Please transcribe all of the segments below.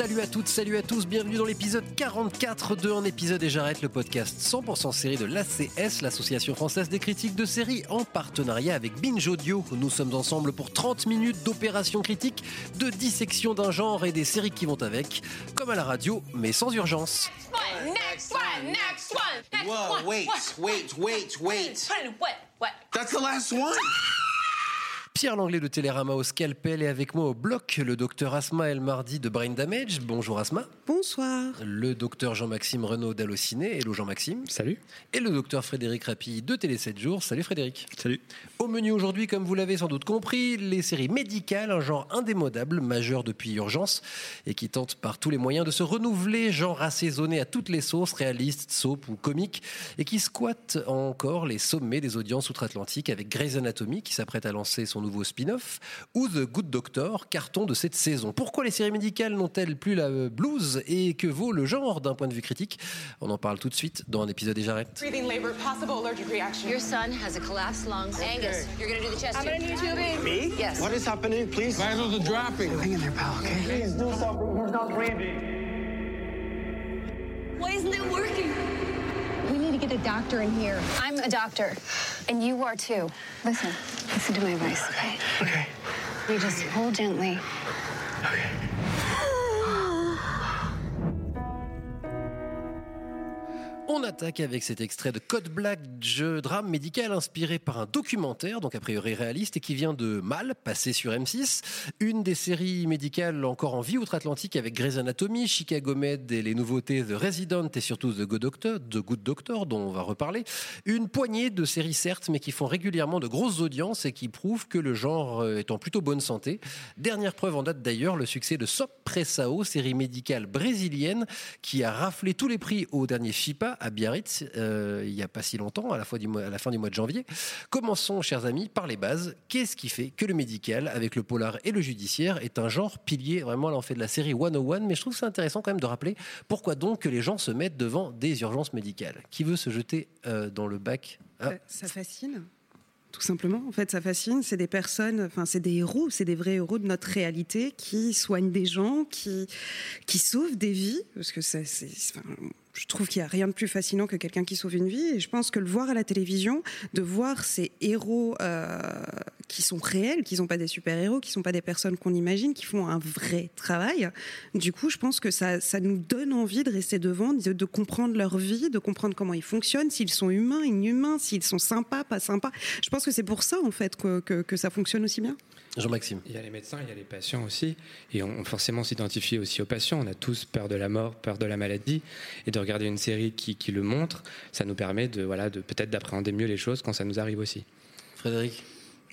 Salut à toutes, salut à tous, bienvenue dans l'épisode 44 de Un épisode et j'arrête le podcast 100% série de l'ACS, l'association française des critiques de séries, en partenariat avec Binge Audio. Nous sommes ensemble pour 30 minutes d'opération critique, de dissection d'un genre et des séries qui vont avec, comme à la radio, mais sans urgence. one, next one, next one, next Whoa, one. wait, wait, wait, wait. What? What? That's the last one. Pierre Langlais de Télérama au scalpel et avec moi au bloc le docteur Asma El Mardi de Brain Damage. Bonjour Asma. Bonsoir. Le docteur Jean-Maxime Renaud d'Allociné. Hello Jean-Maxime. Salut. Et le docteur Frédéric Rappi de Télé 7 jours. Salut Frédéric. Salut. Au menu aujourd'hui, comme vous l'avez sans doute compris, les séries médicales, un genre indémodable, majeur depuis Urgence, et qui tente par tous les moyens de se renouveler, genre assaisonné à toutes les sauces, réalistes, soap ou comiques, et qui squatte encore les sommets des audiences outre-Atlantique avec Grey's Anatomy, qui s'apprête à lancer son nouveau spin-off, ou The Good Doctor, carton de cette saison. Pourquoi les séries médicales n'ont-elles plus la blues et que vaut le genre d'un point de vue critique? On en parle tout de suite dans un épisode et j'arrête. Breathing labor, possible allergic reaction. Your son has a collapsed lung. Angus, you're gonna do the chest I'm gonna tube. need tubing. Me? Yes. What is happening, please? Vitals are dropping. Hang in there, pal, okay? Please do something. He's not breathing? Why isn't it working? We need to get a doctor in here. I'm a doctor, and you are too. Listen, listen to my advice, okay? Okay. You just pull gently. On attaque avec cet extrait de Code Black, jeu drame médical inspiré par un documentaire, donc a priori réaliste, et qui vient de Mal, passé sur M6. Une des séries médicales encore en vie outre-Atlantique avec Grey's Anatomy, Chicago Med et les nouveautés The Resident et surtout The Good Doctor, The Good Doctor dont on va reparler. Une poignée de séries certes, mais qui font régulièrement de grosses audiences et qui prouvent que le genre euh, est en plutôt bonne santé. Dernière preuve en date d'ailleurs, le succès de Sop Pressao, série médicale brésilienne qui a raflé tous les prix au dernier FIPA à Biarritz euh, il n'y a pas si longtemps, à la, fois à la fin du mois de janvier. Commençons, chers amis, par les bases. Qu'est-ce qui fait que le médical, avec le polar et le judiciaire, est un genre pilier? Vraiment, là, on fait de la série 101, mais je trouve c'est intéressant quand même de rappeler pourquoi donc que les gens se mettent devant des urgences médicales. Qui veut se jeter euh, dans le bac Ah, Ça, ça fascine. Tout simplement, en fait, ça fascine. C'est des personnes, enfin, c'est des héros, c'est des vrais héros de notre réalité qui soignent des gens, qui, qui sauvent des vies. Parce que c'est, je trouve qu'il n'y a rien de plus fascinant que quelqu'un qui sauve une vie. Et je pense que le voir à la télévision, de voir ces héros euh, qui sont réels, qui ne sont pas des super-héros, qui ne sont pas des personnes qu'on imagine, qui font un vrai travail, du coup, je pense que ça, ça nous donne envie de rester devant, de, comprendre leur vie, de comprendre comment ils fonctionnent, s'ils sont humains, inhumains, s'ils sont sympas, pas sympas. Je pense que c'est pour ça, en fait, que ça fonctionne aussi bien. Jean-Maxime. Il y a les médecins, il y a les patients aussi. Et on forcément s'identifie aussi aux patients. On a tous peur de la mort, peur de la maladie. Et de regarder une série qui, qui le montre, ça nous permet de, voilà, de peut-être d'appréhender mieux les choses quand ça nous arrive aussi. Frédéric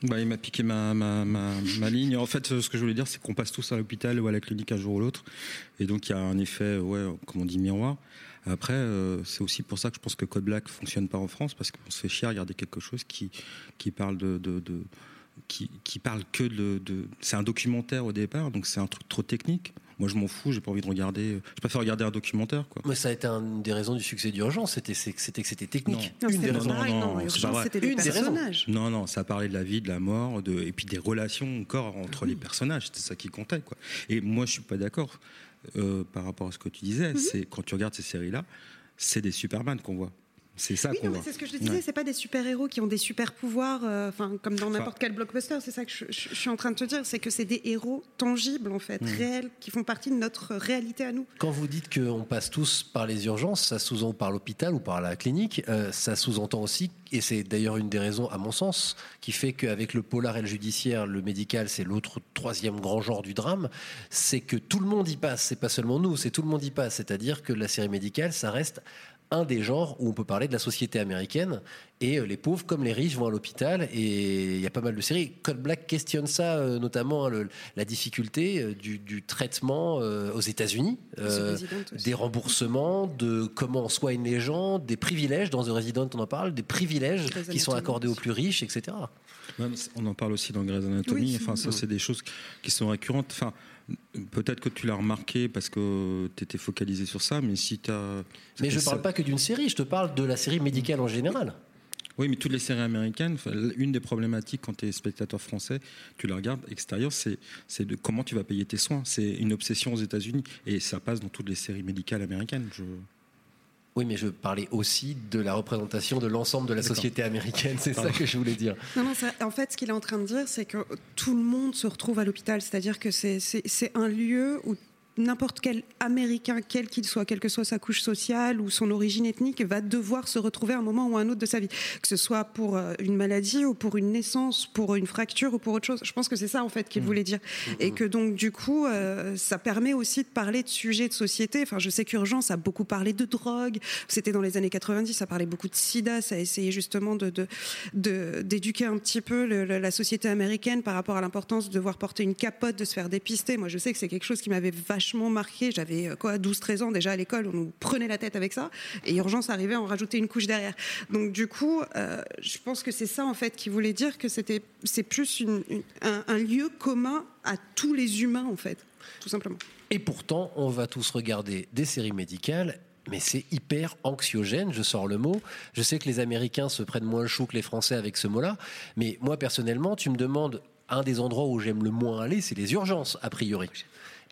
Bah, il m'a piqué ma, ma, ma, ma ligne. En fait, ce que je voulais dire, c'est qu'on passe tous à l'hôpital ou à la clinique un jour ou l'autre. Et donc, il y a un effet, ouais, comme on dit, miroir. Après, euh, c'est aussi pour ça que je pense que Code Black fonctionne pas en France, parce qu'on se fait chier à regarder quelque chose qui, qui parle de. de, de- qui, qui parle que de. de- c'est un documentaire au départ, donc c'est un truc trop technique. Moi, je m'en fous, j'ai pas envie de regarder. Je préfère regarder un documentaire, quoi. Mais ça a été une des raisons du succès d'urgence, c'était que c'était que c'était technique. Non, Une c'était des pas raisons. pareil, non, c'était des Une des raisons. personnages. Non, non, ça parlait de la vie, de la mort, de, et puis des relations encore entre les personnages. C'était ça qui comptait, quoi. Et moi, je suis pas d'accord euh, par rapport à ce que tu disais. C'est quand tu regardes ces séries-là, c'est des Superman qu'on voit. C'est ça Oui, qu'on non, mais voit. c'est ce que je te disais, Ouais. c'est pas des super-héros qui ont des super-pouvoirs, euh, enfin, comme dans Enfin- n'importe quel blockbuster, c'est ça que je, je- je suis en train de te dire, c'est que c'est des héros tangibles, en fait, Mhm. réels, qui font partie de notre réalité à nous. Quand vous dites qu'on passe tous par les urgences, ça sous-entend par l'hôpital ou par la clinique, euh, ça sous-entend aussi, et c'est d'ailleurs une des raisons, à mon sens, qui fait qu'avec le polar et le judiciaire, le médical, c'est l'autre troisième grand genre du drame, c'est que tout le monde y passe, c'est pas seulement nous, c'est tout le monde y passe. C'est-à-dire que la série médicale, ça reste un des genres où on peut parler de la société américaine Et euh, les pauvres comme les riches vont à l'hôpital et il y a pas mal de séries. Code Black questionne ça, euh, notamment hein, le- la difficulté euh, du, du traitement euh, aux États-Unis, euh, des remboursements, de comment on soigne les gens, des privilèges. Dans The Resident, on en parle, des privilèges Grey's qui sont accordés aux plus riches, etc. On en parle aussi dans Grey's Anatomy. Oui. Enfin, ça, c'est des choses qui sont récurrentes. Enfin, peut-être que tu l'as remarqué parce que tu étais focalisé sur ça, mais si tu as. Mais je parle pas que d'une série, je te parle de la série médicale en général. Oui, mais toutes les séries américaines, une des problématiques quand tu es spectateur français, tu la regardes extérieur, c'est c'est de comment tu vas payer tes soins. C'est une obsession aux États-Unis et ça passe dans toutes les séries médicales américaines. Je... Oui, mais je parlais aussi de la représentation de l'ensemble de la société américaine, c'est ça que je voulais dire. Non, non, ça- en fait, ce qu'il est en train de dire, c'est que tout le monde se retrouve à l'hôpital. C'est-à-dire que c'est un lieu où n'importe quel Américain, quel qu'il soit, quelle que soit sa couche sociale ou son origine ethnique, va devoir se retrouver à un moment ou à un autre de sa vie. Que ce soit pour euh, une maladie ou pour une naissance, pour une fracture ou pour autre chose. Je pense que c'est ça, en fait, qu'il voulait dire. Et que donc, du coup, euh, ça permet aussi de parler de sujets de société. Enfin, je sais qu'Urgence a beaucoup parlé de drogue. C'était dans les années 90, ça parlait beaucoup de sida. Ça a essayé justement de, de, de- d'éduquer un petit peu le- le- la société américaine par rapport à l'importance de devoir porter une capote, de se faire dépister. Moi, je sais que c'est quelque chose qui m'avait vachement marqué. J'avais euh, quoi, 12-13 ans déjà à l'école, on nous prenait la tête avec ça. Et Urgence arrivait à en rajouter une couche derrière. Donc, du coup, euh, je pense que c'est ça, en fait, qui voulait dire que c'était, c'est plus un lieu commun à tous les humains, en fait, tout simplement. Et pourtant, on va tous regarder des séries médicales. Mais c'est hyper anxiogène, je sors le mot. Je sais que les Américains se prennent moins le chou que les Français avec ce mot-là. Mais moi, personnellement, tu me demandes, un des endroits où j'aime le moins aller, c'est les urgences, a priori.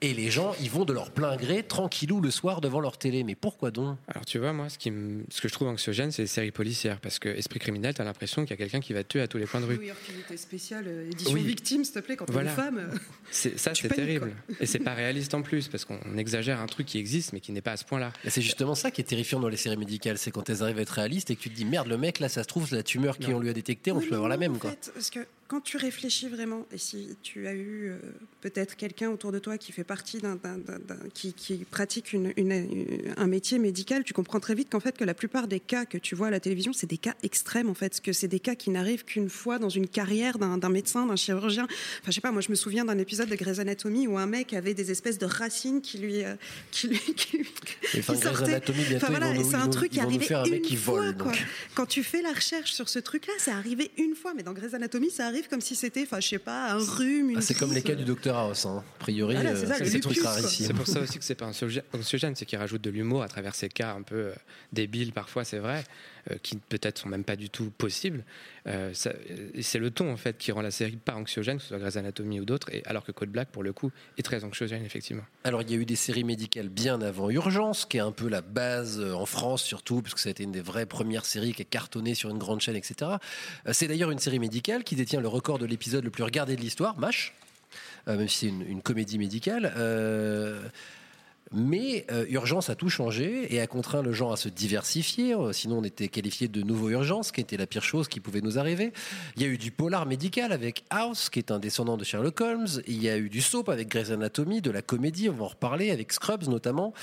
Et les gens, ils vont de leur plein gré, tranquillou, le soir devant leur télé. Mais pourquoi donc? Alors tu vois, moi, ce, qui me- ce que je trouve anxiogène, c'est les séries policières. Parce que Esprit criminel, t'as l'impression qu'il y a quelqu'un qui va te tuer à tous les coins de rue. New York Unité spéciale, euh, édition Oui. victime, s'il te plaît, quand Voilà. t'es une femme. euh, C'est, ça, Tu c'est terrible. Et c'est pas réaliste en plus, parce qu'on exagère un truc qui existe, mais qui n'est pas à ce point-là. Et C'est justement ça qui est terrifiant dans les séries médicales, c'est quand elles arrivent à être réalistes et que tu te dis merde, le mec là, ça se trouve, la tumeur qu'on lui a détectée, on Oui, peut avoir la même en quoi. fait, parce que quand tu réfléchis vraiment, et si tu as eu euh, peut-être quelqu'un autour de toi qui fait partie d'un, qui, qui pratique une- une- un métier médical, tu comprends très vite qu'en fait que la plupart des cas que tu vois à la télévision, c'est des cas extrêmes en fait, que c'est des cas qui n'arrivent qu'une fois dans une carrière d'un, d'un médecin, d'un chirurgien. Enfin, je sais pas, moi je me souviens d'un épisode de Grey's Anatomy où un mec avait des espèces de racines qui lui, euh, qui lui, qui lui- enfin, qui Grey's sortaient. Enfin, voilà, nous- c'est un truc qui arrivait une fois, vole, quoi. Quand tu fais la recherche sur ce truc-là, c'est arrivé une fois, mais dans Grey's Anatomy, ça arrive comme si c'était, enfin, je sais pas, un rhume, une Ah, c'est comme les cas du docteur House, hein. a priori, Voilà, c'est euh, c'est. C'est pour ça aussi que c'est pas anxiogène, anxiogène, c'est qu'il rajoute de l'humour à travers ces cas un peu euh, débiles parfois, c'est vrai, euh, qui peut-être sont même pas du tout possibles. Euh, et c'est le ton en fait qui rend la série pas anxiogène, que ce soit Grey's Anatomy ou d'autres, alors que Code Black pour le coup est très anxiogène effectivement. Alors, il y a eu des séries médicales bien avant Urgence, qui est un peu la base euh, en France, surtout, puisque ça a été une des vraies premières séries qui a cartonné sur une grande chaîne, etc. Euh, C'est d'ailleurs une série médicale qui détient le record de l'épisode le plus regardé de l'histoire, MASH, euh, même si c'est une, comédie médicale. Euh, mais euh, Urgence a tout changé et a contraint le genre à se diversifier. Euh, Sinon, on était qualifié de nouveau Urgence, qui était la pire chose qui pouvait nous arriver. Il y a eu du polar médical avec House, qui est un descendant de Sherlock Holmes. Il y a eu du soap avec Grey's Anatomy, de la comédie, on va en reparler, avec Scrubs notamment.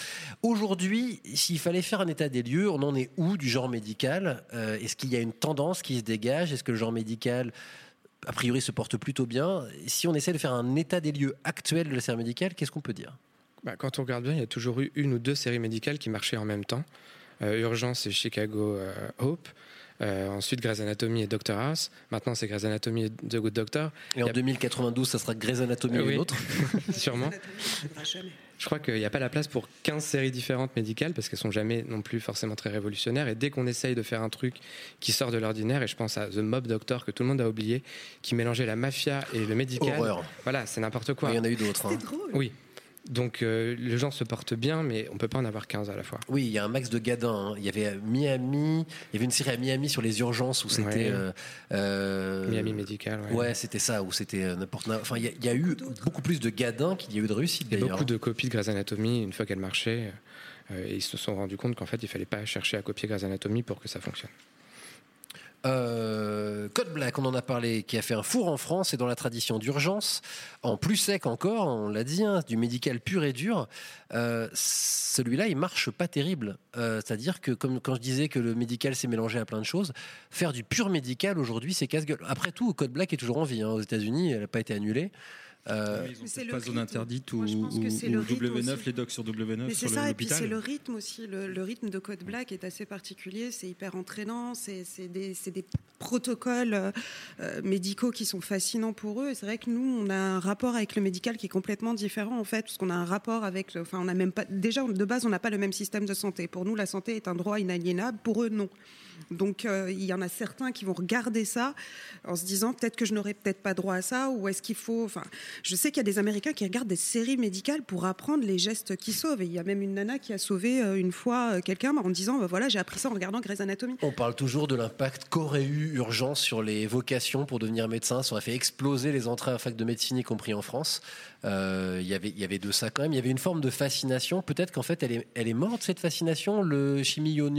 Aujourd'hui, s'il fallait faire un état des lieux, on en est où du genre médical? Euh, Est-ce qu'il y a une tendance qui se dégage? Est-ce que le genre médical a priori se porte plutôt bien? Si on essaie de faire un état des lieux actuel de la série médicale, qu'est-ce qu'on peut dire? Bah, quand on regarde bien, il y a toujours eu une ou deux séries médicales qui marchaient en même temps. Euh, Urgence et Chicago euh, Hope. Euh, ensuite, Grey's Anatomy et Doctor House. Maintenant, c'est Grey's Anatomy et The Good Doctor. Et en 2092, ça sera Grey's Anatomy Euh, ou oui. une autre Sûrement. Je crois qu'il n'y a pas la place pour 15 séries différentes médicales parce qu'elles sont jamais non plus forcément très révolutionnaires. Et dès qu'on essaye de faire un truc qui sort de l'ordinaire, et je pense à The Mob Doctor que tout le monde a oublié, qui mélangeait la mafia et le médical. Horreur. Voilà, c'est n'importe quoi. Il y en a eu d'autres. hein. Oui. Donc euh, les gens se portent bien, mais on peut pas en avoir 15 à la fois. Oui, il y a un max de gadins. hein. Il y avait Miami, il y avait une série à Miami sur les urgences où c'était. Ouais. euh, euh, Miami Médical, ouais. Ouais, c'était ça, où c'était n'importe. Enfin, il y, a- il y a eu beaucoup plus de gadins qu'il y a eu de réussite Il y a d'ailleurs. beaucoup de copies de Grey's Anatomy une fois qu'elle marchait. et ils se sont rendus compte qu'en fait, il fallait pas chercher à copier Grey's Anatomy pour que ça fonctionne. Euh, Code Black, on en a parlé, qui a fait un four en France et dans la tradition d'urgence, en plus sec encore, on l'a dit, hein, du médical pur et dur. Euh, Celui-là, il marche pas terrible. Euh, C'est-à-dire que, comme quand je disais que le médical s'est mélangé à plein de choses, faire du pur médical aujourd'hui, c'est casse-gueule. Après tout, Code Black est toujours en vie hein, aux États-Unis, elle n'a pas été annulée. Euh, peut-être pas zone interdite ou, Moi, je pense que ou- c'est ou le rythme W9, aussi. les docs sur W9 Mais c'est ça, et puis c'est le rythme aussi. Le, le rythme de Code Black est assez particulier, c'est hyper entraînant, c'est c'est des, c'est des protocoles euh, médicaux qui sont fascinants pour eux. Et c'est vrai que nous, on a un rapport avec le médical qui est complètement différent en fait, parce qu'on a un rapport avec. le- Enfin, on a même pas. Déjà, de base, on n'a pas le même système de santé. Pour nous, la santé est un droit inaliénable. Pour eux, non. Donc, euh, il y en a certains qui vont regarder ça en se disant peut-être que je n'aurais peut-être pas droit à ça, ou est-ce qu'il faut. Enfin, je sais qu'il y a des Américains qui regardent des séries médicales pour apprendre les gestes qui sauvent. Il y a même une nana qui a sauvé euh, une fois euh, quelqu'un en disant bah, voilà, j'ai appris ça en regardant Grey's Anatomy. On parle toujours de l'impact qu'aurait eu Urgence sur les vocations pour devenir médecin. Ça aurait fait exploser les entrées à la fac de médecine, y compris en France. Il y avait- y avait de ça quand même. Il y avait une forme de fascination. Peut-être qu'en fait, elle est, elle est morte, cette fascination. Le chimio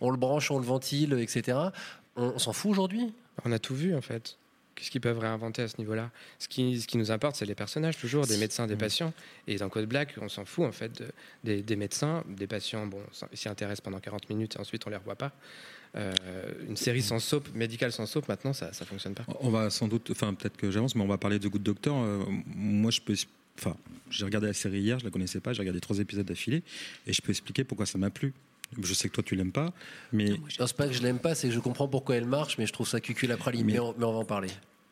on le branche, on le ventile, etc. On, on s'en fout aujourd'hui? On a tout vu en fait. Qu'est-ce qu'ils peuvent réinventer à ce niveau-là? Ce qui, ce qui nous importe, c'est les personnages, toujours, des médecins, Mm. des patients. Et dans Code Black, on s'en fout en fait de- des, des médecins, des patients. Bon, ils s'y intéressent pendant 40 minutes et ensuite on les revoit pas. Euh, une série sans soap, médicale sans soap, maintenant ça, ça fonctionne pas. On va sans doute, enfin peut-être que j'avance, mais on va parler de Good Doctor. Euh, moi, je peux, enfin, j'ai regardé la série hier, je la connaissais pas, j'ai regardé trois épisodes d'affilée, et je peux expliquer pourquoi ça m'a plu. Je sais que toi tu l'aimes pas, mais Non, c'est pas que je l'aime pas, c'est que je comprends pourquoi elle marche, mais je trouve ça cucul à praline. Mais, on, mais on va en parler.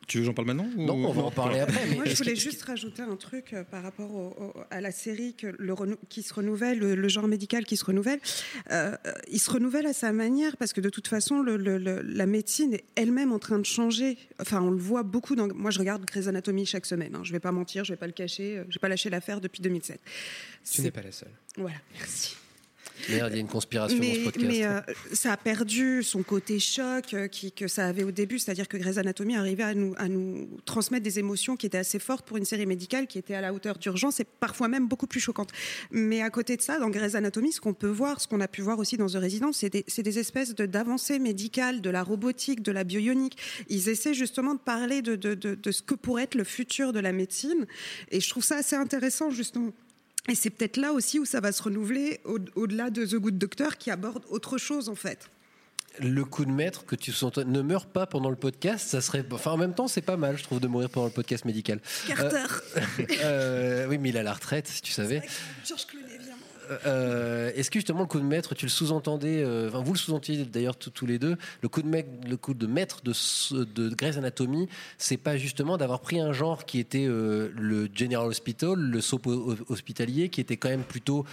tu veux que j'en parle maintenant ou- Non, on va en parler après. Mais Moi, je voulais juste rajouter un truc euh, par rapport au- au- à la série que le renou- qui se renouvelle, le, le genre médical qui se renouvelle. Euh, euh, il se renouvelle à sa manière parce que de toute façon, le- le- le- la médecine est elle-même en train de changer. Enfin, on le voit beaucoup. Dans, moi, je regarde Grey's Anatomy chaque semaine. Hein. Je vais pas mentir, je vais pas le cacher. euh, J'ai pas lâché l'affaire depuis 2007. Tu n'es pas la seule. Voilà, merci. Merde, il y a une conspiration dans ce Mais, podcast. mais, euh, ça a perdu son côté choc euh, qui, que ça avait au début, c'est-à-dire que Grey's Anatomy arrivait à nous, à nous transmettre des émotions qui étaient assez fortes pour une série médicale qui était à la hauteur d'urgence et parfois même beaucoup plus choquantes. Mais à côté de ça, dans Grey's Anatomy, ce qu'on peut voir, ce qu'on a pu voir aussi dans The Resident, c'est des, des espèces de- d'avancées médicales, de la robotique, de la bioionique. Ils essaient justement de parler de, de, de ce que pourrait être le futur de la médecine. Et je trouve ça assez intéressant, justement. Et c'est peut-être là aussi où ça va se renouveler au- au-delà de The Good Doctor qui aborde autre chose en fait. le coup de maître que tu sens ne meurs pas pendant le podcast, ça serait. Enfin, en même temps, c'est pas mal, je trouve, de mourir pendant le podcast médical. Carter. Euh, euh, oui, mais il a la retraite, si tu savais. Clooney. Euh, Est-ce que justement le coup de maître, tu le sous-entendais, euh, vous le sous-entendiez d'ailleurs tous- les deux, le coup de, maître, de maître Grey's Anatomy, c'est pas justement d'avoir pris un genre qui était euh, le General Hospital, le soap ho- hospitalier, qui était quand même plutôt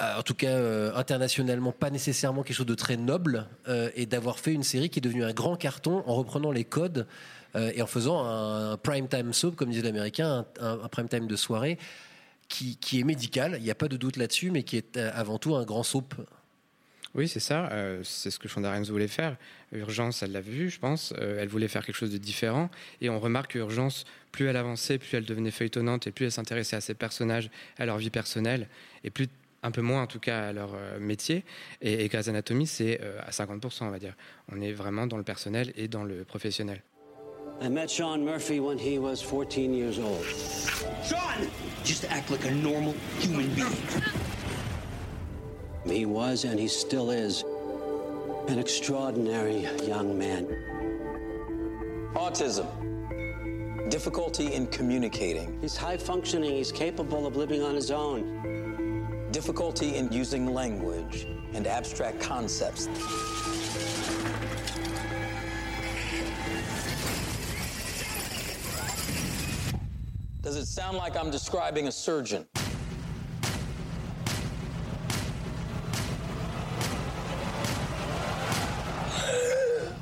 euh, en tout cas euh, internationalement pas nécessairement quelque chose de très noble euh, et d'avoir fait une série qui est devenue un grand carton en reprenant les codes euh, et en faisant un prime time soap comme disait l'américain un- un prime time de soirée qui, est médical il n'y a pas de doute là-dessus mais qui est euh, avant tout un grand soap Oui, c'est ça. euh, c'est ce que Shonda Rhimes voulait faire. Urgence, elle l'a vu, je pense. euh, elle voulait faire quelque chose de différent. Et on remarque que Urgence, plus elle avançait, plus elle devenait feuilletonnante et plus elle s'intéressait à ses personnages, à leur vie personnelle, et plus un peu moins en tout cas à leur métier. Et, et Grey's Anatomy, c'est à 50%, on va dire. On est vraiment dans le personnel et dans le professionnel. I met Sean Murphy when he was 14 years old. Sean! Just act like a normal human being. He was, and he still is, an extraordinary young man. Autism. Difficulty in communicating. He's high functioning, he's capable of living on his own. Difficulty in using language and abstract concepts. Does it sound like I'm describing a surgeon?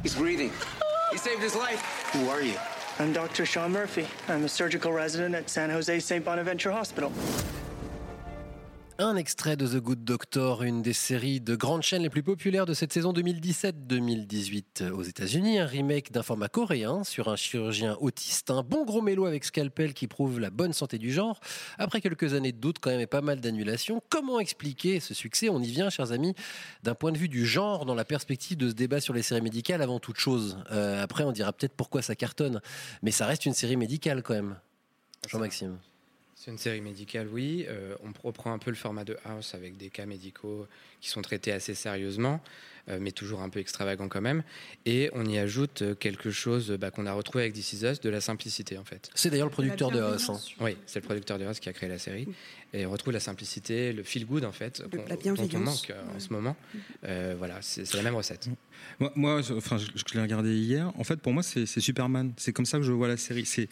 He's breathing. He saved his life. Who are you? I'm Dr. Sean Murphy. I'm a surgical resident at San Jose St. Bonaventure Hospital. Un extrait de The Good Doctor, une des séries de grandes chaînes les plus populaires de cette saison 2017-2018 aux États-Unis. Un remake d'un format coréen sur un chirurgien autiste, un bon gros mélo avec scalpel qui prouve la bonne santé du genre. Après quelques années de doute, quand même, et pas mal d'annulations. Comment expliquer ce succès? On y vient, chers amis, d'un point de vue du genre, dans la perspective de ce débat sur les séries médicales avant toute chose. Euh, après, on dira peut-être pourquoi ça cartonne, mais ça reste une série médicale quand même. Jean-Maxime. C'est une série médicale, oui. Euh, on reprend un peu le format de House avec des cas médicaux qui sont traités assez sérieusement, euh, mais toujours un peu extravagants quand même. Et on y ajoute euh, quelque chose bah, qu'on a retrouvé avec This Is Us, de la simplicité en fait. C'est d'ailleurs le producteur de House. hein. Oui, c'est le producteur de House qui a créé la série. Et on retrouve la simplicité, le feel good en fait, la dont on manque euh, en ce moment. Euh, voilà, c'est la même recette. Moi, moi, je- enfin, je, je l'ai regardé hier. En fait, pour moi, c'est c'est Superman. C'est comme ça que je vois la série. C'est,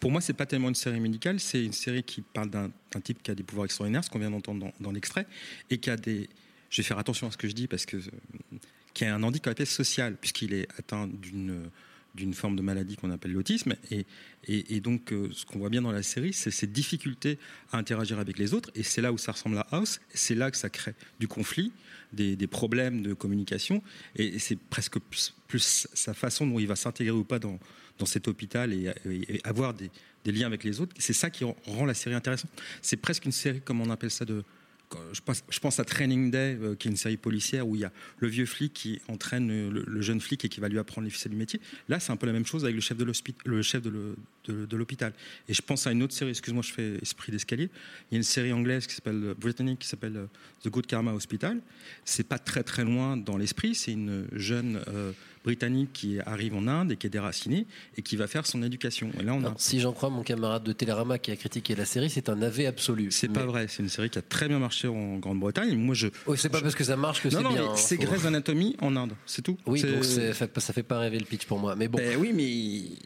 pour moi, c'est pas tellement une série médicale. C'est une série qui parle d'un, type qui a des pouvoirs extraordinaires, ce qu'on vient d'entendre dans, l'extrait, et qui a des. Je vais faire attention à ce que je dis parce que euh, qui a un handicap social puisqu'il est atteint d'une d'une forme de maladie qu'on appelle l'autisme. Et, et, donc, euh, ce qu'on voit bien dans la série, c'est ses difficultés à interagir avec les autres. Et c'est là où ça ressemble à House. C'est là que ça crée du conflit, des, des problèmes de communication. Et, c'est presque plus sa façon dont il va s'intégrer ou pas dans, dans cet hôpital et, avoir des, liens avec les autres. C'est ça qui rend la série intéressante. C'est presque une série, comme on appelle ça, de, je pense, je pense à Training Day, euh, qui est une série policière où il y a le vieux flic qui entraîne le, jeune flic et qui va lui apprendre les ficelles du métier. Là, c'est un peu la même chose avec le chef de le- de- de l'hôpital. Et je pense à une autre série, excuse-moi, je fais esprit d'escalier. Il y a une série anglaise qui s'appelle euh, britannique qui s'appelle euh, The Good Karma Hospital. C'est pas très très loin dans l'esprit. C'est une jeune euh, britannique qui arrive en Inde et qui est déracinée et qui va faire son éducation. Et là, on a Alors, si j'en crois mon camarade de Télérama qui a critiqué la série, c'est un AV absolu. c'est pas vrai, c'est une série qui a très bien marché en Grande-Bretagne. Moi, je. Oh, c'est pas parce que ça marche que non, c'est non, bien. mais hein, c'est faut- Grey's Anatomy en Inde, c'est tout. Oui, C'est- donc c'est- ça fait- ça fait pas rêver le pitch pour moi. Mais bon. Ben oui, mais.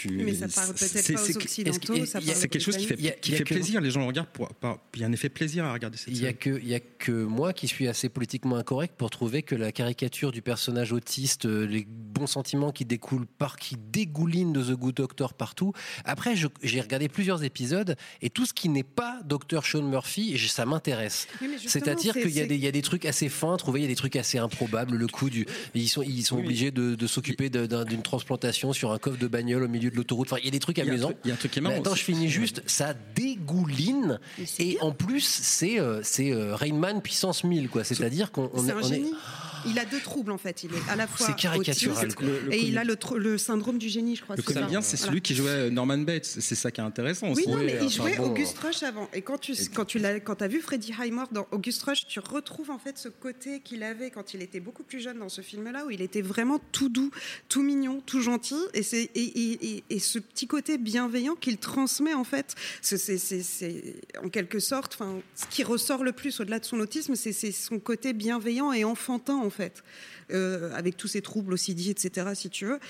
Tu... Mais ça parle peut-être pas aux c'est- Occidentaux, C'est quelque chose qui fait, Il y a- qui il y a fait que- plaisir. Les gens le regardent. Pour, par- il y a un effet plaisir à regarder cette Il y a série. que il y a que moi qui suis assez politiquement incorrect pour trouver que la caricature du personnage autiste, euh, les bons sentiments qui découlent par qui dégoulinent de The Good Doctor partout. Après, j'ai regardé plusieurs épisodes et tout ce qui n'est pas Dr Sean Murphy, ça m'intéresse. Oui, C'est-à-dire c'est- qu'il y a des il y a des trucs assez fins, trouver il y a des trucs assez improbables. Le coup du ils sont ils sont obligés de, de s'occuper d'une transplantation sur un coffre de bagnole au milieu de l'autoroute. Enfin, il y a des trucs amusants. il y a un truc qui est marrant attends, je finis juste. Ça dégouline et en plus c'est euh, c'est euh, Rainman puissance 1000 quoi. C'est-à-dire qu'on est- Il a deux troubles en fait. Il est à la fois C'est caricatural, autiste. Le- le et il a le, syndrome du génie, je crois. Le c'est bien, c'est Voilà. celui qui jouait Norman Bates. C'est ça qui est intéressant Oui, aussi. non, mais il jouait bon. August Rush avant. Et quand tu, quand tu l'as, quand as vu Freddie Highmore dans August Rush, tu retrouves en fait ce côté qu'il avait quand il était beaucoup plus jeune dans ce film-là, où il était vraiment tout doux, tout mignon, tout gentil. Et, c'est, et, et- et- et ce petit côté bienveillant qu'il transmet en fait, c'est, en quelque sorte, enfin, ce qui ressort le plus au-delà de son autisme, c'est, c'est son côté bienveillant et enfantin en fait. euh, avec tous ces troubles OCD, etc., si tu veux.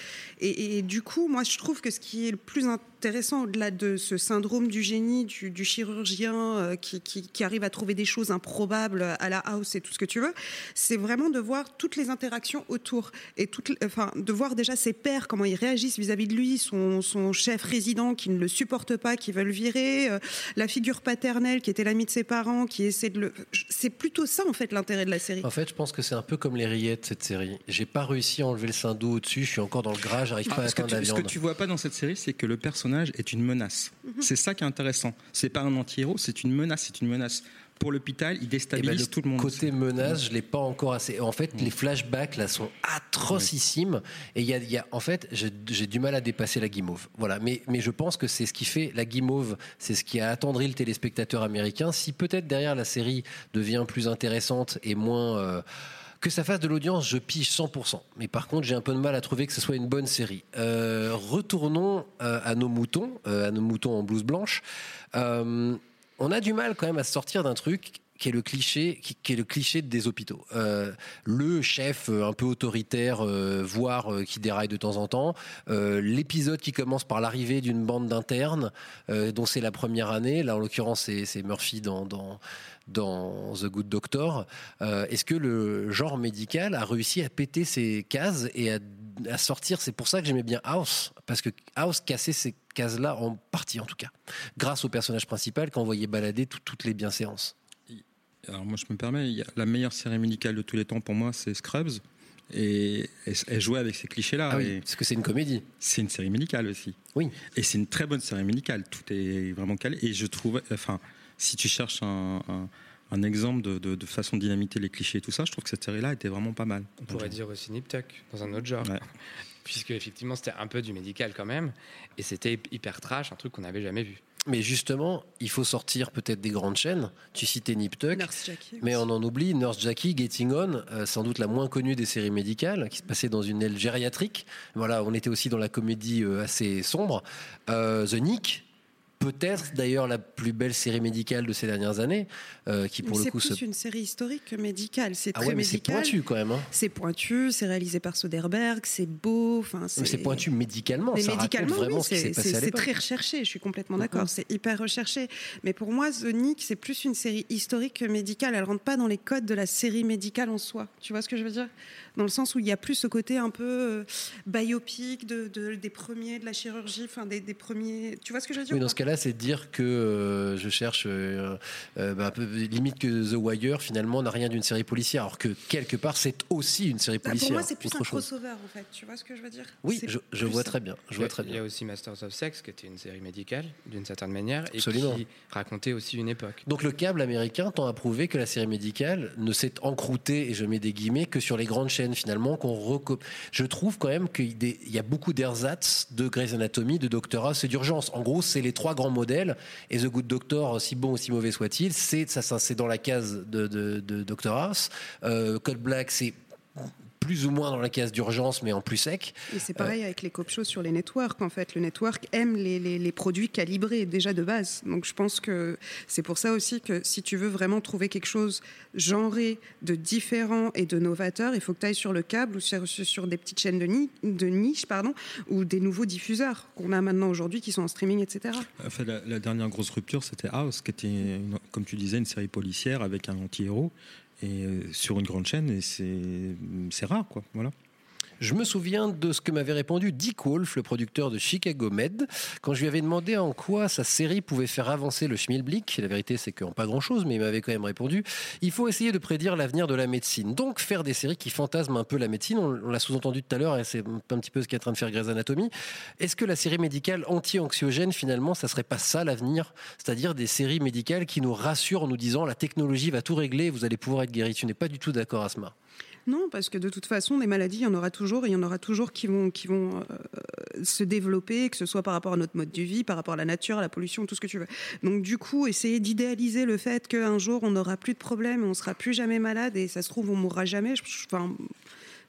Et, du coup, moi, je trouve que ce qui est le plus intéressant, au-delà de ce syndrome du génie, du, du chirurgien euh, qui, qui- qui arrive à trouver des choses improbables à la house et tout ce que tu veux, c'est vraiment de voir toutes les interactions autour. Et toutes, enfin, de voir déjà ses pairs, comment ils réagissent vis-à-vis de lui, son, son chef résident qui ne le supporte pas, qui veut le virer, euh, la figure paternelle qui était l'ami de ses parents, qui essaie de le... C'est plutôt ça, en fait, l'intérêt de la série. En fait, je pense que c'est un peu comme les rillettes cette série. J'ai pas réussi à enlever le sein d'eau au-dessus. Je suis encore dans le gras. J'arrive Ah, pas à atteindre tu- la ce que tu vois pas dans cette série, c'est que le personnage est une menace. C'est ça qui est intéressant. C'est pas un anti-héros, c'est une menace. C'est une menace pour l'hôpital. Il Eh ben, déstabilise le tout le monde. côté menace, je l'ai pas encore assez. En fait, les flashbacks là sont atrocissimes. Et il y a, il y a- en fait, j'ai j'ai du mal à dépasser la guimauve. Voilà. Mais, mais je pense que c'est ce qui fait la guimauve, c'est ce qui a attendri le téléspectateur américain. Si peut-être derrière la série devient plus intéressante et moins. euh, que ça fasse de l'audience, je pige 100%. Mais par contre, j'ai un peu de mal à trouver que ce soit une bonne série. Euh, retournons euh, à nos moutons, euh, à nos moutons en blouse blanche. On a du mal quand même à sortir d'un truc qui est le cliché, qui, est le cliché des hôpitaux. Euh, le chef euh, un peu autoritaire, euh, voire qui déraille de temps en temps. L'épisode qui commence par l'arrivée d'une bande d'internes, dont c'est la première année. Là, en l'occurrence, c'est Murphy dans, dans The Good Doctor. Est-ce que le genre médical a réussi à péter ses cases et à, sortir? C'est pour ça que j'aimais bien House, parce que House cassait ces cases-là en partie, en tout cas, grâce au personnage principal qu'on voyait balader tout- toutes les bienséances. Alors moi je me permets, il y a la meilleure série médicale de tous les temps pour moi c'est Scrubs. Et elle- elle jouait avec ces clichés-là. Ah oui, parce que c'est une comédie. C'est une série médicale aussi. Oui. Et c'est une très bonne série médicale. Tout est vraiment calé. Et je trouve, enfin, si tu cherches un, un- un exemple de, de- de façon de dynamiter les clichés et tout ça, je trouve que cette série-là était vraiment pas mal. On pourrait dire aussi Nip Tuck, dans un autre genre. Ouais. Puisque effectivement c'était un peu du médical quand même, et c'était hyper trash, un truc qu'on n'avait jamais vu. Mais justement, il faut sortir peut-être des grandes chaînes. Tu citais Nip Tuck, Nurse Jackie mais on en oublie Nurse Jackie, Getting On, euh, sans doute la moins connue des séries médicales, qui se passait dans une aile gériatrique. Voilà, on était aussi dans la comédie euh, assez sombre. Euh, The Nick, peut-être d'ailleurs la plus belle série médicale de ces dernières années, euh, qui pour Mais le c'est coup plus se... une série historique que médicale. C'est Ah très ouais, mais c'est pointu quand même. Hein. C'est pointu, c'est réalisé par Soderbergh, c'est beau. Enfin, C'est pointu médicalement. Mais ça raconte médicalement, vraiment oui, ce qui s'est c'est passé c'est- c'est très recherché, je suis complètement d'accord, c'est hyper recherché. Mais pour moi, The Nick, c'est plus une série historique que médicale. Elle rentre pas dans les codes de la série médicale en soi. Tu vois ce que je veux dire? Dans le sens où il y a plus ce côté un peu euh, biopic de, de- des premiers de la chirurgie, enfin des, des premiers. Tu vois ce que je veux dire? Oui, dans cas-là, c'est de dire que euh, je cherche euh, euh, bah, limite que The Wire finalement n'a rien d'une série policière, alors que quelque part c'est aussi une série Bah, policière. Pour moi, c'est plus autre un chose. crossover en fait. Tu vois ce que je veux dire? Oui, je, vois très bien. Je vois très Il y bien. a aussi Masters of Sex, qui était une série médicale, d'une certaine manière, et Absolument. qui racontait aussi une époque. Donc le câble américain tend à prouver que la série médicale ne s'est encroûtée, et je mets des guillemets, que sur les grandes chaînes finalement. qu'on reco- Je trouve quand même qu'il y a beaucoup d'ersatz de Grey's Anatomy, de Doctor House et d'urgence. En gros, c'est les trois grands modèles. Et The Good Doctor, si bon ou si mauvais soit-il, c'est dans la case de, de, de Doctor House. Euh, Code Black, c'est plus ou moins dans la case d'urgence, mais en plus sec. Et c'est pareil avec les cop shows sur les networks. En fait, le network aime les, les- les produits calibrés déjà de base. Donc je pense que c'est pour ça aussi que si tu veux vraiment trouver quelque chose genré, de différent et de novateur, il faut que tu ailles sur le câble ou sur, sur des petites chaînes de, ni- de niche, pardon, ou des nouveaux diffuseurs qu'on a maintenant aujourd'hui qui sont en streaming, etc. En fait, la, la dernière grosse rupture, c'était House, qui était, une- comme tu disais, une série policière avec un anti-héros et euh, sur une grande chaîne. Et c'est c'est rare, quoi. Voilà. Je me souviens de ce que m'avait répondu Dick Wolf, le producteur de Chicago Med, quand je lui avais demandé en quoi sa série pouvait faire avancer le schmilblick. La vérité, c'est qu'en pas grand-chose, mais il m'avait quand même répondu il faut essayer de prédire l'avenir de la médecine. Donc faire des séries qui fantasment un peu la médecine. On, l'a sous-entendu tout à l'heure, et c'est un petit peu ce qu'est en train de faire Grey's Anatomy. Est-ce que la série médicale anti-anxiogène, finalement, ça serait pas ça l'avenir? C'est-à-dire des séries médicales qui nous rassurent en nous disant la technologie va tout régler, vous allez pouvoir être guéri. Tu n'es pas du tout d'accord, Asma? Non, parce que de toute façon, des maladies, il y en aura toujours, et il y en aura toujours qui vont, euh, se développer, que ce soit par rapport à notre mode de vie, par rapport à la nature, à la pollution, tout ce que tu veux. Donc du coup, essayer d'idéaliser le fait qu'un jour, on n'aura plus de problème, on sera plus jamais malade, et ça se trouve, on mourra jamais. Enfin,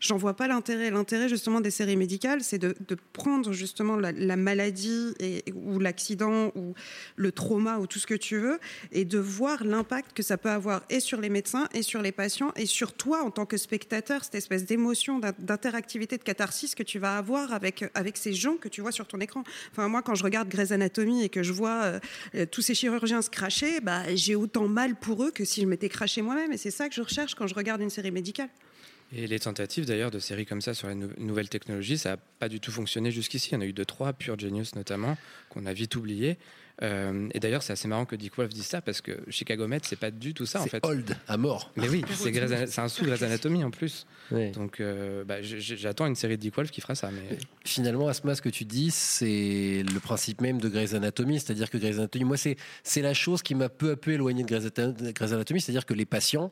J'en vois pas l'intérêt. L'intérêt justement des séries médicales, c'est de, prendre justement la, la maladie ou l'accident ou le trauma ou tout ce que tu veux et de voir l'impact que ça peut avoir et sur les médecins et sur les patients et sur toi en tant que spectateur, cette espèce d'émotion, d'in- d'interactivité, de catharsis que tu vas avoir avec, avec ces gens que tu vois sur ton écran. Enfin, moi, quand je regarde Grey's Anatomy et que je vois euh, euh, tous ces chirurgiens se cracher, bah, j'ai autant mal pour eux que si je m'étais craché moi-même. Et c'est ça que je recherche quand je regarde une série médicale. Et les tentatives d'ailleurs de séries comme ça sur les nou- nouvelles technologies, ça n'a pas du tout fonctionné jusqu'ici. Il y en a eu deux, trois, Pure Genius notamment, qu'on a vite oublié. Euh, et d'ailleurs, c'est assez marrant que Dick Wolf dise ça parce que Chicago Med, c'est pas du tout ça en C'est fait. old, à mort. Mais oui, c'est un sous Grey's Anatomy en plus. Donc euh, bah, j'attends une série de Dick Wolf qui fera ça. Mais Finalement, Asma, ce que tu dis, c'est le principe même de Grey's Anatomy. C'est-à-dire que Grey's Anatomy, moi, c'est, c'est la chose qui m'a peu à peu éloigné de Grey's Anatomy. C'est-à-dire que les patients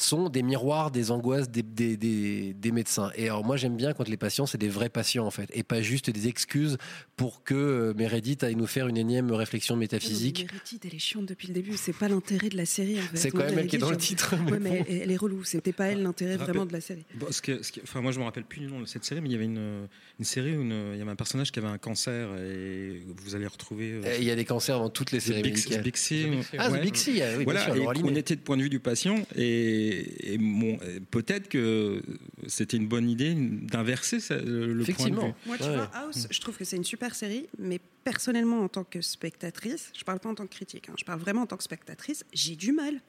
sont des miroirs des angoisses des, des, des, des médecins. Et alors moi j'aime bien quand les patients c'est des vrais patients en fait, et pas juste des excuses pour que euh, Meredith aille nous faire une énième réflexion métaphysique. Meredith, elle est chiante depuis le début. C'est pas l'intérêt de la série. en fait. C'est quand Moi, même elle qui est dans le titre, mais Ouais, mais bon. elle, elle est relou. C'était pas elle l'intérêt Rappel- vraiment de la série. Bon, ce que- ce qui- enfin, moi, je me rappelle plus du nom de cette série, mais il y avait une, une série où une- il y avait un personnage qui avait un cancer et vous allez retrouver. euh, Et Il y a des cancers dans toutes les The séries Big C, Ah, ouais. C, ah oui, bien voilà, sûr, et on était de point de vue du patient et, et bon, peut-être que c'était une bonne idée d'inverser ça, le, point de vue. Moi, tu vois, House, je trouve que c'est une super série, mais personnellement, en tant que spectatrice, je parle pas en tant que critique, hein, je parle vraiment en tant que spectatrice, j'ai du mal.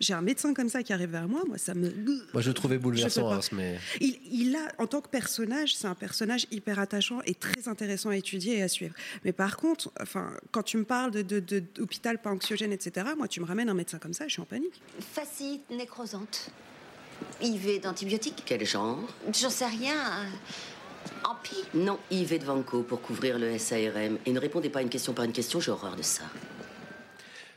J'ai un médecin comme ça qui arrive vers moi, moi, ça me. Moi je le trouvais bouleversant, mais Il, il a, en tant que personnage, c'est un personnage hyper attachant et très intéressant à étudier et à suivre. Mais par contre, enfin, quand tu me parles de, de, de- d'hôpital pas anxiogène, etc., moi, tu me ramènes un médecin comme ça, je suis en panique. Facite nécrosante. IV d'antibiotiques Quel genre? J'en sais rien. Ampi Non, IV de Vanco pour couvrir le SARM. Et ne répondez pas une question par une question, j'ai horreur de ça.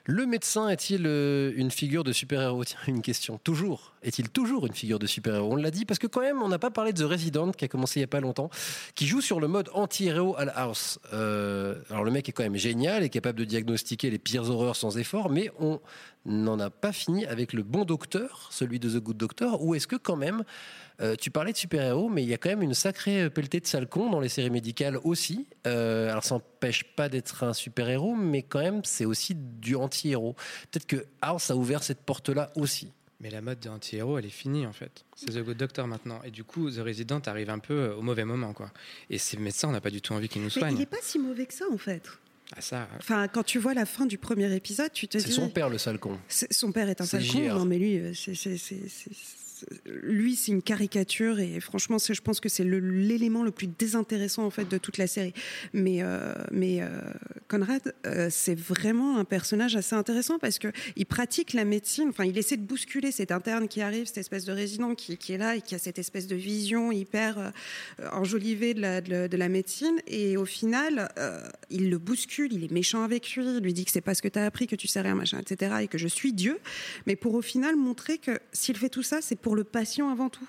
Le médecin est-il euh, une figure de super-héros? Tiens, une question. Toujours. Est-il toujours une figure de super-héros? On l'a dit parce que quand même, on n'a pas parlé de The Resident qui a commencé il y a pas longtemps, qui joue sur le mode anti-héros à la house. Euh, alors le mec est quand même génial, est capable de diagnostiquer les pires horreurs sans effort, mais on n'en a pas fini avec le bon docteur, celui de The Good Doctor, ou est-ce que quand même, euh, tu parlais de super-héros, mais il y a quand même une sacrée pelletée de salcons dans les séries médicales aussi. Euh, alors ça n'empêche pas d'être un super-héros, mais quand même c'est aussi du anti-héros. Peut-être que House a ouvert cette porte-là aussi. Mais la mode de anti-héros, elle est finie en fait. C'est The Good Doctor maintenant. Et du coup, The Resident arrive un peu au mauvais moment. quoi. Et ces médecins, on n'a pas du tout envie qu'ils nous Mais il soignent. n'est pas si mauvais que ça, en fait. Ah, ça, Enfin, quand tu vois la fin du premier épisode, tu te C'est dis. son père le salcon. C'est- Son père est un C'est sale con. Non, mais lui, euh, c'est, lui, c'est une caricature et franchement, je pense que c'est l'élément le plus désintéressant en fait de toute la série. Mais, euh, euh, Conrad, euh, c'est vraiment un personnage assez intéressant parce que il pratique la médecine. Enfin, il essaie de bousculer cet interne qui arrive, cette espèce de résident qui, est là et qui a cette espèce de vision hyper enjolivée de la, de, la- de la médecine. Et au final, il le bouscule, il est méchant avec lui, il lui dit que c'est pas ce que tu as appris, que tu sais rien, machin, etc. Et que je suis Dieu. Mais pour au final montrer que s'il fait tout ça, c'est pour le patient avant tout.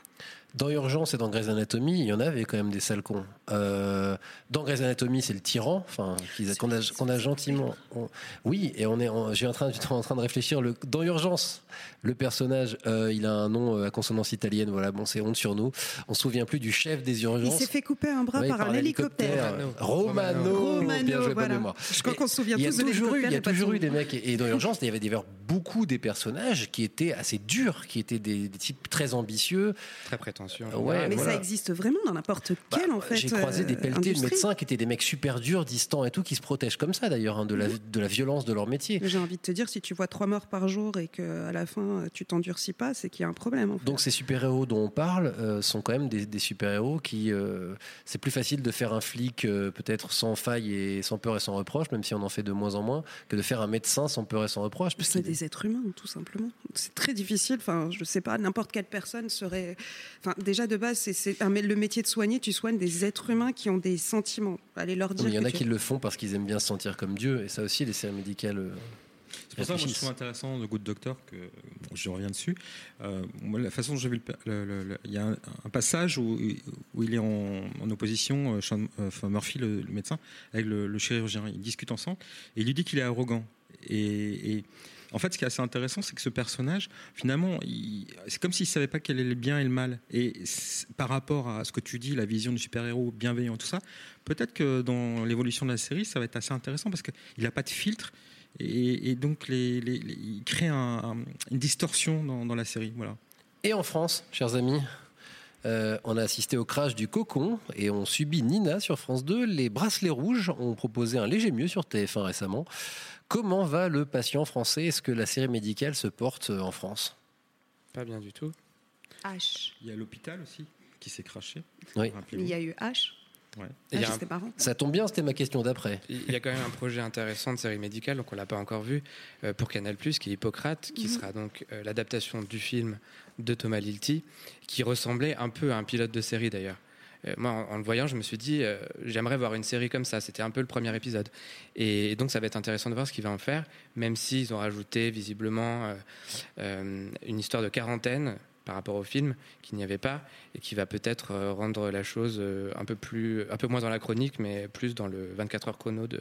Dans Urgence et dans Grey's Anatomy, il y en avait quand même des sales cons. Euh, dans Grey's Anatomy, c'est le tyran, enfin, qu'on a, gentiment. on- oui, et on est, j'ai en train, en train de réfléchir. Le, dans Urgence, le personnage, euh, il a un nom euh, à consonance italienne. Voilà, bon, c'est honte sur nous. On se souvient plus du chef des Il urgences. s'est fait couper un bras par, un hélicoptère. Romano, Romano, bien joué, voilà. mémoire. Je crois qu'on se souvient il y a tous toujours eu, Il y a toujours eu des nom. mecs, et dans Urgence, il y avait d'ailleurs beaucoup des personnages qui étaient assez durs, qui étaient des, des types très ambitieux. Très prétentieux. Ouais, mais voilà. ça existe vraiment dans n'importe quel en fait. J'ai croisé des euh, pelletés de médecins qui étaient des mecs super durs, distants et tout, qui se protègent comme ça d'ailleurs, hein, de, la, de la violence de leur métier. J'ai envie de te dire, si tu vois trois morts par jour et que à la fin tu t'endurcis pas, c'est qu'il y a un problème. En fait. Donc ces super-héros dont on parle euh, sont quand même des, des super-héros qui... euh, c'est plus facile de faire un flic euh, peut-être sans faille et sans peur et sans reproche, même si on en fait de moins en moins, que de faire un médecin sans peur et sans reproche. parce C'est des êtres humains, tout simplement. C'est très difficile. Enfin, je sais pas, n'importe quelle personne serait. Enfin, déjà de base, c'est- le métier de soigner. Tu soignes des êtres humains qui ont des sentiments. Allez leur dire. il y en a tu- qui le font parce qu'ils aiment bien se sentir comme Dieu, et ça aussi, les séries médicales. euh, C'est pour ça que je trouve intéressant de Good Doctor que bon, je reviens dessus. Euh, moi, la façon dont j'ai vu le, le- le- le- il y a un, un passage où, où il est en, en opposition, euh, Sean- enfin, Murphy, le, le médecin, avec le, le chirurgien. Ils discutent ensemble et il lui dit qu'il est arrogant. Et, et en fait, ce qui est assez intéressant, c'est que ce personnage, finalement, c'est comme s'il savait pas quel est le bien et le mal. Et par rapport à ce que tu dis, la vision du super-héros bienveillant, tout ça, peut-être que dans l'évolution de la série, ça va être assez intéressant parce qu'il n'a pas de filtre. Et, donc, il crée un- un- une distorsion dans, dans la série. Voilà. Et en France, chers amis, euh, on a assisté au crash du cocon et on subit Nina sur France 2. Les bracelets rouges ont proposé un léger mieux sur TF1 récemment. Comment va le patient français? Est-ce que la série médicale se porte euh, en France? Pas bien du tout. H. Il y a l'hôpital aussi qui s'est craché. Oui. Il y a eu H. Ouais. Il y a Ah, un- c'était marrant. Ça tombe bien, c'était ma question d'après. Il y a quand même un projet intéressant de série médicale, donc on l'a pas encore vu, euh, pour Canal+, qui est Hippocrate, qui Mhm. sera donc euh, l'adaptation du film de Thomas Lilti, qui ressemblait un peu à un pilote de série d'ailleurs. Euh, moi, en, en le voyant, je me suis dit, euh, j'aimerais voir une série comme ça. C'était un peu le premier épisode. Et donc, ça va être intéressant de voir ce qu'il va en faire, même s'ils ont rajouté visiblement euh, euh, une histoire de quarantaine par rapport au film qu'il n'y avait pas et qui va peut-être euh, rendre la chose euh, un peu plus un peu moins dans la chronique mais plus dans le 24 heures chrono de,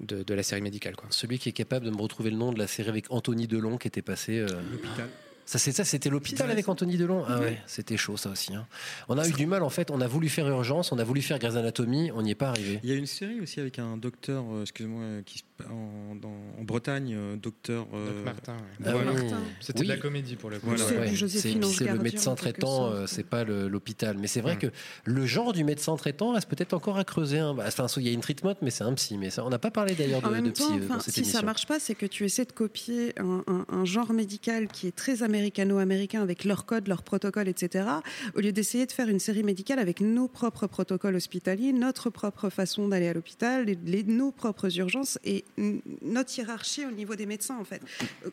de, de la série médicale quoi. Celui qui est capable de me retrouver le nom de la série avec Anthony Delon qui était passé. L'hôpital. Ça, c'est ça, c'était l'hôpital avec Anthony Delon? Ah ouais, c'était chaud ça aussi. hein. On a eu du mal en fait. On a voulu faire Urgence, on a voulu faire Grey's Anatomy, on n'y est pas arrivé. Il y a une série aussi avec un docteur, euh, excuse-moi, euh, qui se- en, dans- en Bretagne, euh, docteur. euh, Martin, Ah voilà. oui. C'était de la comédie pour le coup. Voilà. Ouais, c'est le médecin traitant, euh, c'est pas l'hôpital. Mais c'est vrai Mm. que le genre du médecin traitant reste peut-être encore à creuser. hein. Bah, Enfin, il y a une treatment, mais c'est un psy. Mais ça, on n'a pas parlé d'ailleurs de, de psy temps, euh, enfin, dans cette si émission. ça marche pas, c'est que tu essaies de copier un, un- un genre médical qui est très américano-américain avec leurs codes, leurs protocoles, etc. Au lieu d'essayer de faire une série médicale avec nos propres protocoles hospitaliers, notre propre façon d'aller à l'hôpital, les, les- nos propres urgences et notre hiérarchie au niveau des médecins, en fait.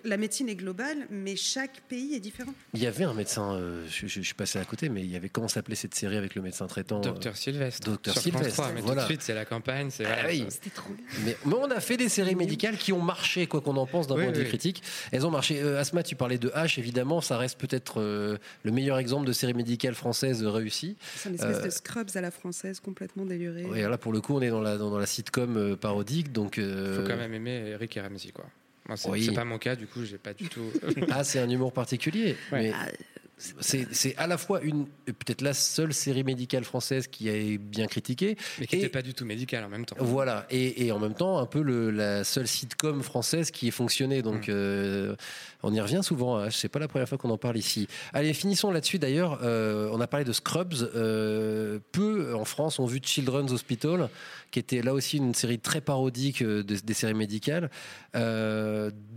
La médecine est globale, mais chaque pays est différent. Il y avait un médecin, euh, je, je- je suis passé à côté, mais il y avait comment s'appelait cette série avec le médecin traitant euh, Docteur Sylvestre. Docteur sur France Sylvestre, 3, mais voilà. tout de suite, c'est la campagne. C'est Ah oui. ça- Mais, mais on a fait des séries médicales qui ont marché, quoi qu'on en pense d'un Oui, point de vue oui. critique. Elles ont marché. Euh, Asma, tu parlais de H, évidemment, ça reste peut-être euh, le meilleur exemple de série médicale française réussie. C'est une espèce Euh, de scrubs à la française, complètement délurée. ouais, là, pour le coup, on est dans la, dans, dans la sitcom euh, parodique, donc. Euh, faut quand même aimer Eric et Ramsey, quoi. Moi, c'est Oui. pas mon cas, du coup, j'ai pas du tout. ah, c'est un humour particulier. Ouais. Mais c'est c'est à la fois une peut-être la seule série médicale française qui est bien critiquée, mais qui n'était pas du tout médical en même temps. Voilà, et, et en même temps, un peu le, la seule sitcom française qui ait fonctionné. Donc, euh, on y revient souvent. Hein. C'est pas la première fois qu'on en parle ici. Allez, finissons là-dessus. D'ailleurs, euh, on a parlé de Scrubs. Euh, peu en France ont vu Children's Hospital, qui était là aussi une série très parodique de- des séries médicales.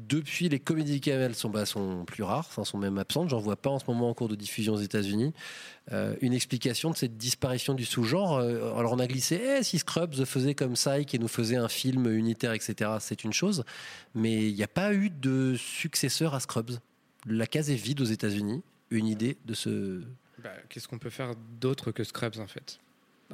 Depuis, les comédies médicales sont, bah, sont plus rares, enfin, sont même absentes. J'en vois pas en ce moment cours de diffusion aux États-Unis. Euh, une explication de cette disparition du sous-genre. Euh, alors on a glissé, eh, si Scrubs faisait comme Psych et nous faisait un film unitaire, etc., c'est une chose. Mais il n'y a pas eu de successeur à Scrubs. La case est vide aux États-Unis. Une idée de ce. Bah, Qu'est-ce qu'on peut faire d'autre que Scrubs, en fait?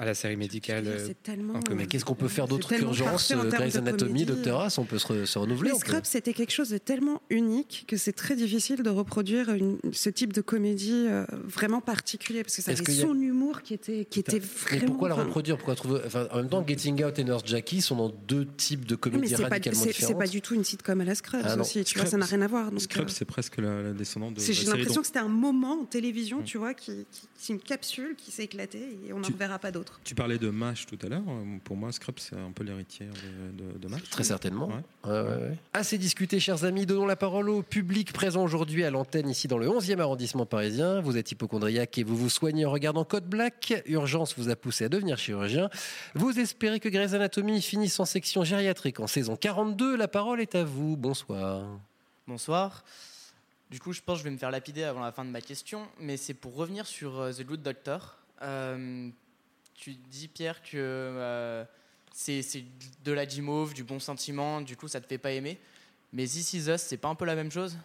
À la série médicale. euh, c'est tellement- en comédie. Mais qu'est-ce qu'on peut faire d'autre qu'urgence termes Grey's Anatomy. Doctor House, on peut se, re- se renouveler. Les Scrubs, c'était quelque chose de tellement unique que c'est très difficile de reproduire une- ce type de comédie euh, vraiment particulier parce que ça avait a- son humour qui était, qui était Mais vraiment. pourquoi la reproduire? Pourquoi trouver enfin, En même temps, Getting Out et Nurse Jackie sont dans deux types de mais comédies pas, radicalement c'est- différentes. c'est pas du tout une sitcom à la Scrubs Ah aussi, tu vois, Scrubs- ça n'a rien à voir. donc, Scrubs, euh, c'est presque la, la descendante de. J'ai l'impression que c'était un moment en télévision, tu vois, qui, c'est une capsule qui s'est éclatée et on n'en reverra pas d'autres. Tu parlais de MASH tout à l'heure. Pour moi, Scrubs, c'est un peu l'héritière de, de, de MASH. Très certainement. Ouais. Ouais, ouais, ouais. Assez discuté, chers amis. Donnons la parole au public présent aujourd'hui à l'antenne ici dans le 11e arrondissement parisien. Vous êtes hypochondriaque et vous vous soignez en regardant Code Black. Urgence vous a poussé à devenir chirurgien. Vous espérez que Grey's Anatomy finisse en section gériatrique en saison 42. La parole est à vous. Bonsoir. Bonsoir. Du coup, je pense que je vais me faire lapider avant la fin de ma question, mais c'est pour revenir sur euh, The Good Doctor. Euh, tu dis, Pierre, que euh, c'est de la guimauve, du bon sentiment, du coup, ça te fait pas aimer. Mais This Is Us, c'est pas un peu la même chose?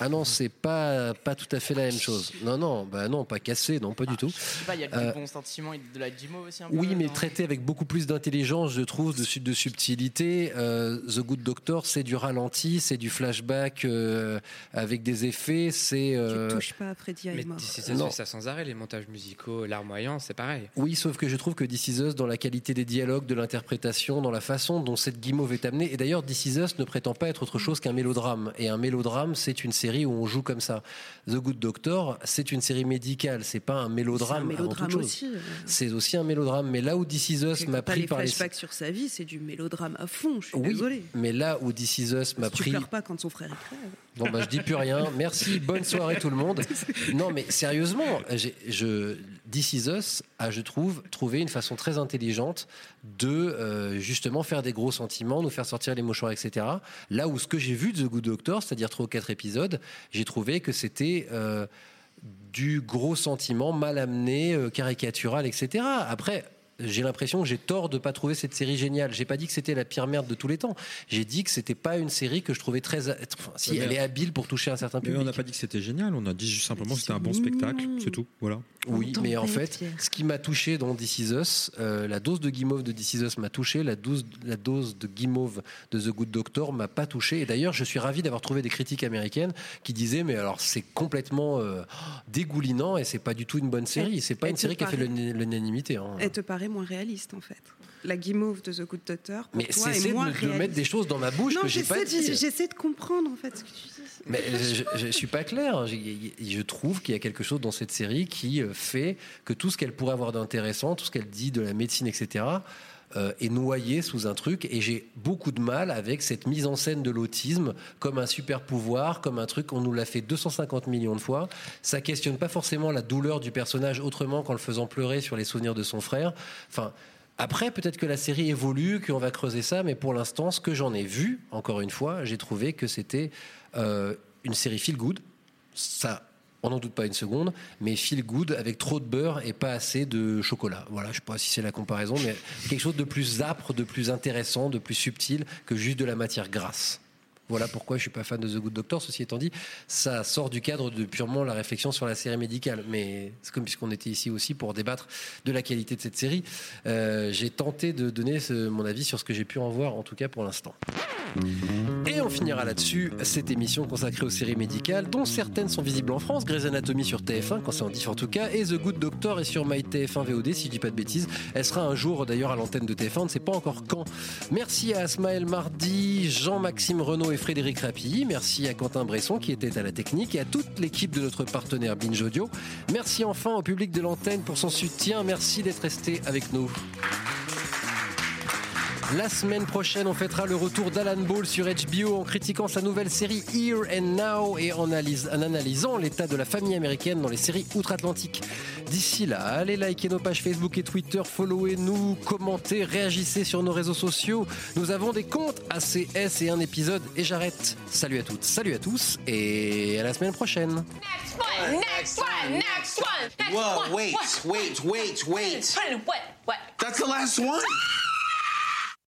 Ah non, c'est pas, pas tout à fait la même chose. Non, non, bah non, pas cassé, non, pas du tout. Je sais pas, il y a du Euh, bon sentiment et de la guimauve aussi un peu Oui, mais traité avec beaucoup plus d'intelligence, je trouve, de, de subtilité. Euh, The Good Doctor, c'est du ralenti, c'est du flashback euh, avec des effets, c'est. euh, Tu touches pas à Freddy Mais Highmore. d'ici ça, Non. fait ça sans arrêt, les montages musicaux, larmoyants, c'est pareil. Oui, sauf que je trouve que This Is Us, dans la qualité des dialogues, de l'interprétation, dans la façon dont cette guimauve est amenée, et d'ailleurs This Is Us ne prétend pas être autre chose qu'un mélodrame. Et un mélodrame, c'est une série où on joue comme ça. The Good Doctor, c'est une série médicale, c'est pas un mélodrame. C'est un avant toute mélodrame chose. aussi, euh. C'est aussi un mélodrame. Mais là où This Is Us m'a pris les par les. flashbacks sur sa vie, c'est du mélodrame à fond, je suis Oui, désolée. mais là où This Is Us m'a Si tu pris. pleures pas quand son frère crève. Bon, bah, je dis plus rien. Merci, bonne soirée tout le monde. Non, mais sérieusement, je, This a, je trouve, trouvé une façon très intelligente de euh, justement faire des gros sentiments, nous faire sortir les mouchoirs, etc. Là où ce que j'ai vu de The Good Doctor, c'est-à-dire trois ou quatre épisodes, j'ai trouvé que c'était euh, du gros sentiment mal amené, euh, caricatural, etc. Après. J'ai l'impression que j'ai tort de pas trouver cette série géniale. J'ai pas dit que c'était la pire merde de tous les temps. J'ai dit que c'était pas une série que je trouvais très. Enfin, si Mais- elle est habile pour toucher un certain Mais public. on n'a pas dit que c'était génial, on a dit juste simplement que c'était un bon spectacle, c'est tout. Voilà. Oui, mais en fait, ce qui m'a touché dans This Is Us, euh, la dose de guimauve de This Is Us m'a touché, la dose, la dose de guimauve de The Good Doctor m'a pas touché. Et d'ailleurs, je suis ravi d'avoir trouvé des critiques américaines qui disaient, mais alors c'est complètement euh, dégoulinant et c'est pas du tout une bonne série. C'est pas elle une série qui a fait l'unanimité. hein. Elle te paraît moins réaliste en fait. La guimauve de The Good Doctor, pour Mais toi, est de, moins de réaliste. mettre des choses dans ma bouche non, que j'ai pas j'essaie de- dit. J'essaie de comprendre en fait ce que tu dis. Mais je, je suis pas clair. Je, je trouve qu'il y a quelque chose dans cette série qui euh, fait que tout ce qu'elle pourrait avoir d'intéressant, tout ce qu'elle dit de la médecine, etc., euh, est noyé sous un truc. Et j'ai beaucoup de mal avec cette mise en scène de l'autisme comme un super pouvoir, comme un truc. On nous l'a fait 250 millions de fois. Ça questionne pas forcément la douleur du personnage autrement qu'en le faisant pleurer sur les souvenirs de son frère. Enfin. Après, peut-être que la série évolue, qu'on va creuser ça, mais pour l'instant, ce que j'en ai vu, encore une fois, j'ai trouvé que c'était euh, une série feel good. Ça, on n'en doute pas une seconde, mais feel good avec trop de beurre et pas assez de chocolat. Voilà, je sais pas si c'est la comparaison, mais quelque chose de plus âpre, de plus intéressant, de plus subtil que juste de la matière grasse. Voilà pourquoi je suis pas fan de The Good Doctor. Ceci étant dit, ça sort du cadre de purement la réflexion sur la série médicale. Mais c'est comme puisqu'on était ici aussi pour débattre de la qualité de cette série, euh, j'ai tenté de donner mon avis sur ce que j'ai pu en voir, en tout cas pour l'instant. Et on finira là-dessus cette émission consacrée aux séries médicales, dont certaines sont visibles en France, Grey's Anatomy sur TF1, quand c'est en diff en tout cas, et The Good Doctor est sur MyTF1 VOD, si je dis pas de bêtises. Elle sera un jour d'ailleurs à l'antenne de TF1, on ne sait pas encore quand. Merci à Asmaël Mardi, Jean-Maxime Renaud et Frédéric Rapilly. Merci à Quentin Bresson qui était à la technique et à toute l'équipe de notre partenaire Binge Audio. Merci enfin au public de l'antenne pour son soutien. Merci d'être resté avec nous. La semaine prochaine, on fêtera le retour d'Alan Ball sur HBO en critiquant sa nouvelle série Here and Now et en, analysant l'état de la famille américaine dans les séries outre-Atlantique. D'ici là, allez liker nos pages Facebook et Twitter, followez-nous, commentez, réagissez sur nos réseaux sociaux. Nous avons des comptes ACS et un épisode et j'arrête. Salut à toutes, salut à tous et à la semaine prochaine. Next one, next one, next one, next Whoa, one. wait, wait, wait, wait. What? What? That's the last one?